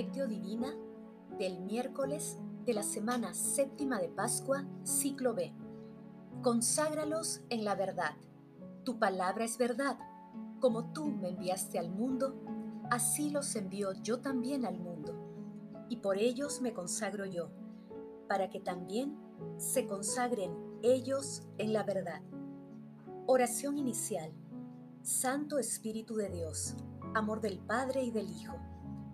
Lectio Divina del miércoles de la semana séptima de Pascua, ciclo B. Conságralos en la verdad. Tu palabra es verdad. Como tú me enviaste al mundo, así los envío yo también al mundo. Y por ellos me consagro yo, para que también se consagren ellos en la verdad. Oración inicial. Santo Espíritu de Dios, amor del Padre y del Hijo,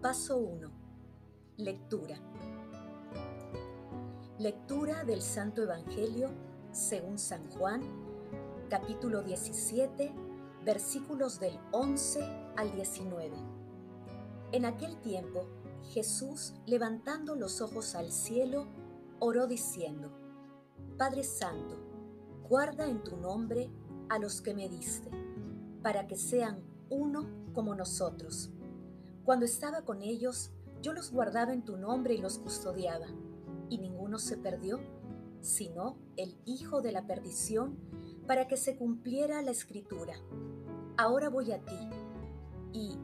Paso 1. Lectura. Lectura del Santo Evangelio según San Juan, capítulo 17, versículos del 11 al 19. En aquel tiempo, Jesús, levantando los ojos al cielo, oró diciendo, Padre Santo, guarda en tu nombre a los que me diste, para que sean uno como nosotros. Cuando estaba con ellos, yo los guardaba en tu nombre y los custodiaba, y ninguno se perdió, sino el Hijo de la perdición, para que se cumpliera la escritura. Ahora voy a ti, y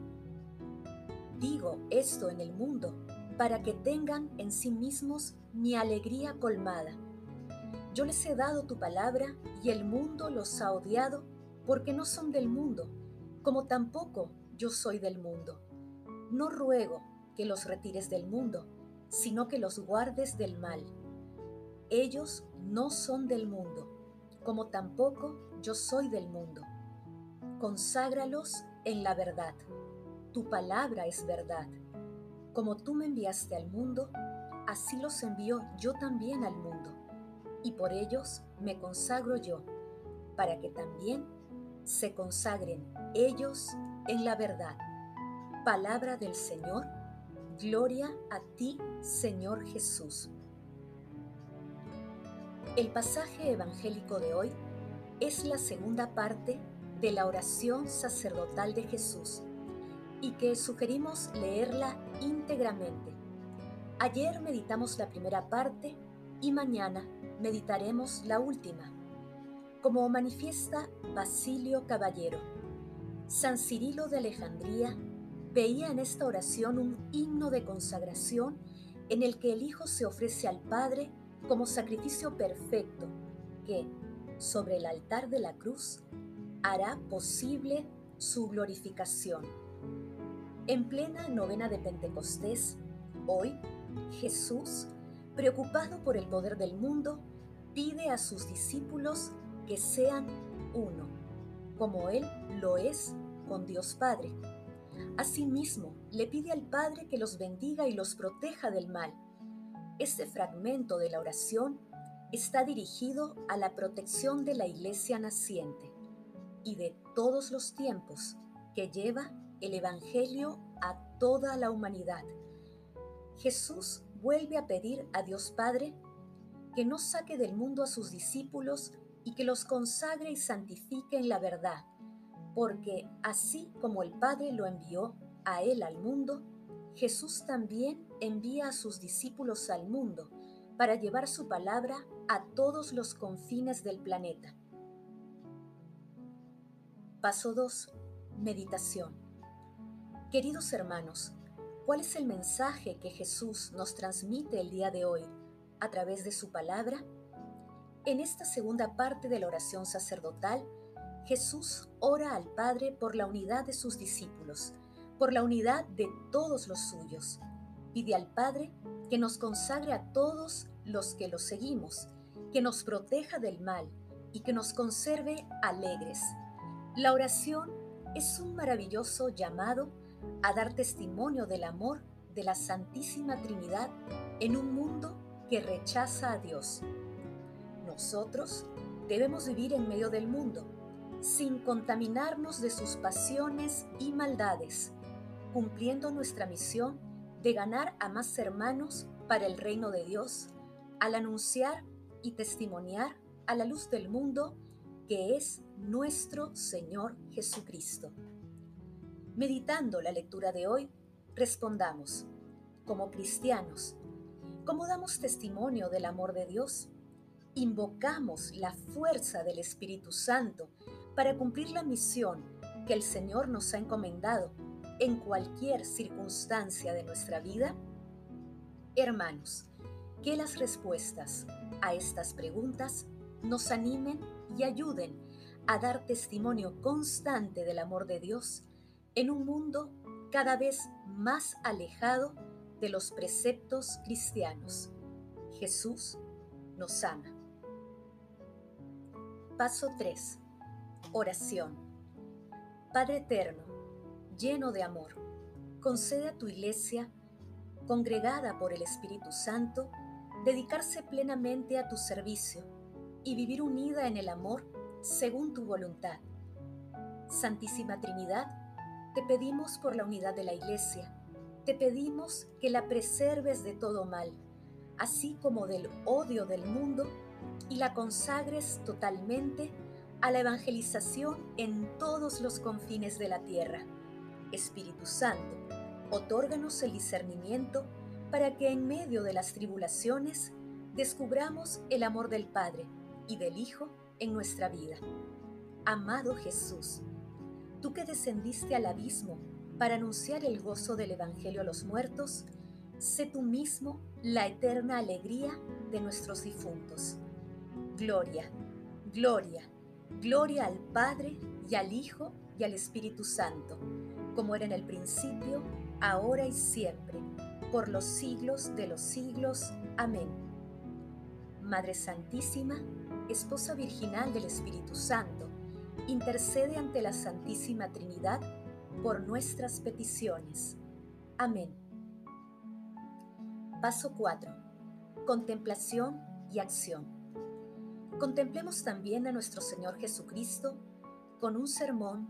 digo esto en el mundo, para que tengan en sí mismos mi alegría colmada. Yo les he dado tu palabra, y el mundo los ha odiado, porque no son del mundo, como tampoco yo soy del mundo. No ruego que los retires del mundo, sino que los guardes del mal. Ellos no son del mundo, como tampoco yo soy del mundo. Conságralos en la verdad. Tu palabra es verdad. Como tú me enviaste al mundo, así los envío yo también al mundo. Y por ellos me consagro yo, para que también se consagren ellos en la verdad. Palabra del Señor Gloria a ti, Señor Jesús. El pasaje evangélico de hoy es la segunda parte de la oración sacerdotal de Jesús y que sugerimos leerla íntegramente. Ayer meditamos la primera parte y mañana meditaremos la última. Como manifiesta Basilio Caballero, San Cirilo de Alejandría veía en esta oración un himno de consagración en el que el Hijo se ofrece al Padre como sacrificio perfecto que, sobre el altar de la cruz, hará posible su glorificación. En plena novena de Pentecostés, hoy, Jesús, preocupado por el poder del mundo, pide a sus discípulos que sean uno, como Él lo es con Dios Padre. Asimismo, le pide al Padre que los bendiga y los proteja del mal. Este fragmento de la oración está dirigido a la protección de la iglesia naciente y de todos los tiempos que lleva el Evangelio a toda la humanidad. Jesús vuelve a pedir a Dios Padre que no saque del mundo a sus discípulos y que los consagre y santifique en la verdad porque así como el Padre lo envió a Él al mundo, Jesús también envía a sus discípulos al mundo para llevar su palabra a todos los confines del planeta. Paso 2. Meditación. Queridos hermanos, ¿cuál es el mensaje que Jesús nos transmite el día de hoy a través de su palabra? En esta segunda parte de la oración sacerdotal, Jesús ora al Padre por la unidad de sus discípulos, por la unidad de todos los suyos. Pide al Padre que nos consagre a todos los que lo seguimos, que nos proteja del mal y que nos conserve alegres. La oración es un maravilloso llamado a dar testimonio del amor de la Santísima Trinidad en un mundo que rechaza a Dios. Nosotros debemos vivir en medio del mundo sin contaminarnos de sus pasiones y maldades, cumpliendo nuestra misión de ganar a más hermanos para el reino de Dios al anunciar y testimoniar a la luz del mundo que es nuestro Señor Jesucristo. Meditando la lectura de hoy, respondamos, como cristianos, ¿cómo damos testimonio del amor de Dios? Invocamos la fuerza del Espíritu Santo para cumplir la misión que el Señor nos ha encomendado en cualquier circunstancia de nuestra vida? Hermanos, que las respuestas a estas preguntas nos animen y ayuden a dar testimonio constante del amor de Dios en un mundo cada vez más alejado de los preceptos cristianos. Jesús nos ama. Paso 3. Oración. Padre Eterno, lleno de amor, concede a tu iglesia, congregada por el Espíritu Santo, dedicarse plenamente a tu servicio y vivir unida en el amor según tu voluntad. Santísima Trinidad, te pedimos por la unidad de la Iglesia, te pedimos que la preserves de todo mal, así como del odio del mundo, y la consagres totalmente a la evangelización en todos los confines de la tierra. Espíritu Santo, otórganos el discernimiento para que en medio de las tribulaciones descubramos el amor del Padre y del Hijo en nuestra vida. Amado Jesús, tú que descendiste al abismo para anunciar el gozo del Evangelio a los muertos, sé tú mismo la eterna alegría de nuestros difuntos. Gloria, gloria, gloria al Padre y al Hijo y al Espíritu Santo, como era en el principio, ahora y siempre por los siglos de los siglos. Amén. Madre Santísima, Esposa Virginal del Espíritu Santo, intercede ante la Santísima Trinidad por nuestras peticiones. Amén. Paso 4. Contemplación y acción. Contemplemos también a nuestro Señor Jesucristo con un sermón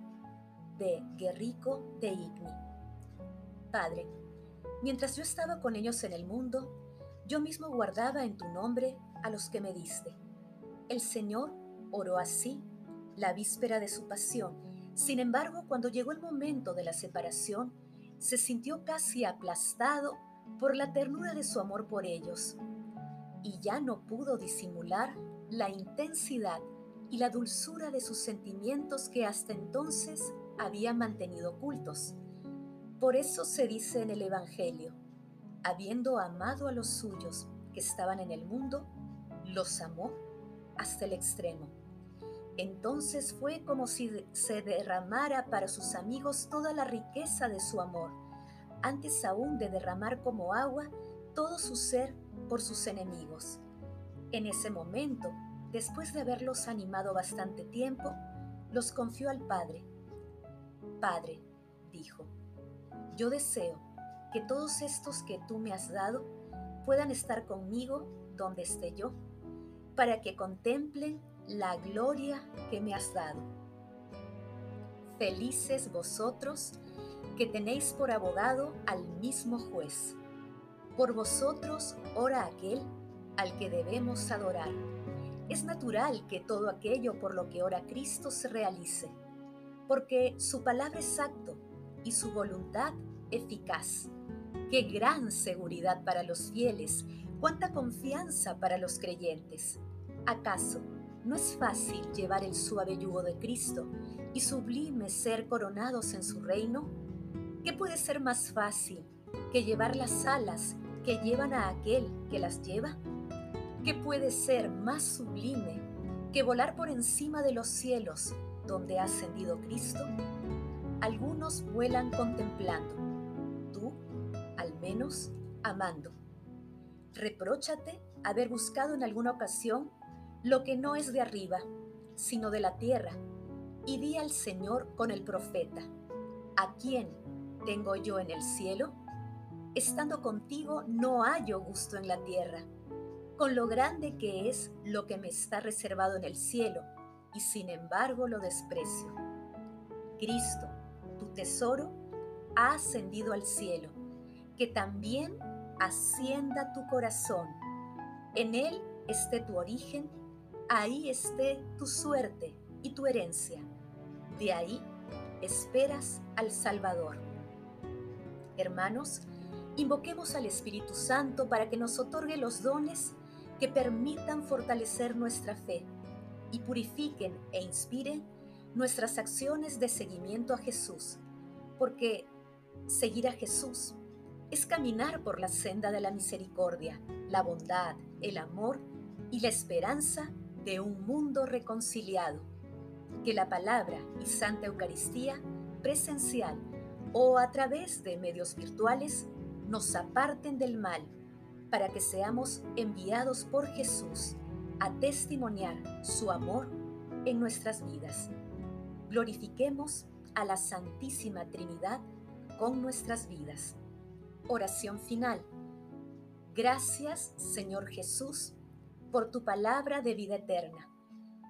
de Guerrico de Igni. Padre, Mientras yo estaba con ellos en el mundo, yo mismo guardaba en tu nombre a los que me diste. El Señor oró así la víspera de su pasión. Sin embargo, cuando llegó el momento de la separación, se sintió casi aplastado por la ternura de su amor por ellos y ya no pudo disimular la intensidad y la dulzura de sus sentimientos que hasta entonces había mantenido ocultos. Por eso se dice en el Evangelio, habiendo amado a los suyos que estaban en el mundo, los amó hasta el extremo. Entonces fue como si se derramara para sus amigos toda la riqueza de su amor, antes aún de derramar como agua todo su ser por sus enemigos. En ese momento, después de haberlos animado bastante tiempo, los confió al Padre. Padre, dijo, yo deseo que todos estos que tú me has dado puedan estar conmigo donde esté yo, para que contemplen la gloria que me has dado. Felices vosotros que tenéis por abogado al mismo juez. Por vosotros ora aquel al que debemos adorar. Es natural que todo aquello por lo que ora Cristo se realice, porque su palabra es acto y su voluntad eficaz. Qué gran seguridad para los fieles, cuánta confianza para los creyentes. ¿Acaso no es fácil llevar el suave yugo de Cristo y sublime ser coronados en su reino? ¿Qué puede ser más fácil que llevar las alas que llevan a aquel que las lleva? ¿Qué puede ser más sublime que volar por encima de los cielos donde ha ascendido Cristo? Algunos vuelan contemplando, tú, al menos, amando. Repróchate haber buscado en alguna ocasión lo que no es de arriba, sino de la tierra, y di al Señor con el profeta, ¿a quién tengo yo en el cielo? Estando contigo no hallo gusto en la tierra, con lo grande que es lo que me está reservado en el cielo, y sin embargo lo desprecio. Cristo, tu tesoro, ha ascendido al cielo que también ascienda tu corazón. En él esté tu origen, ahí esté tu suerte y tu herencia. De ahí esperas al Salvador. Hermanos, invoquemos al Espíritu Santo para que nos otorgue los dones que permitan fortalecer nuestra fe y purifiquen e inspiren nuestras acciones de seguimiento a Jesús, porque seguir a Jesús es caminar por la senda de la misericordia, la bondad, el amor y la esperanza de un mundo reconciliado. Que la palabra y Santa Eucaristía presencial o a través de medios virtuales nos aparten del mal para que seamos enviados por Jesús a testimoniar su amor en nuestras vidas. Glorifiquemos a la Santísima Trinidad con nuestras vidas. Oración final. Gracias, Señor Jesús, por tu palabra de vida eterna.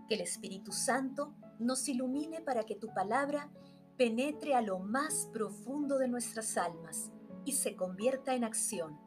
Que el Espíritu Santo nos ilumine para que tu palabra penetre a lo más profundo de nuestras almas y se convierta en acción.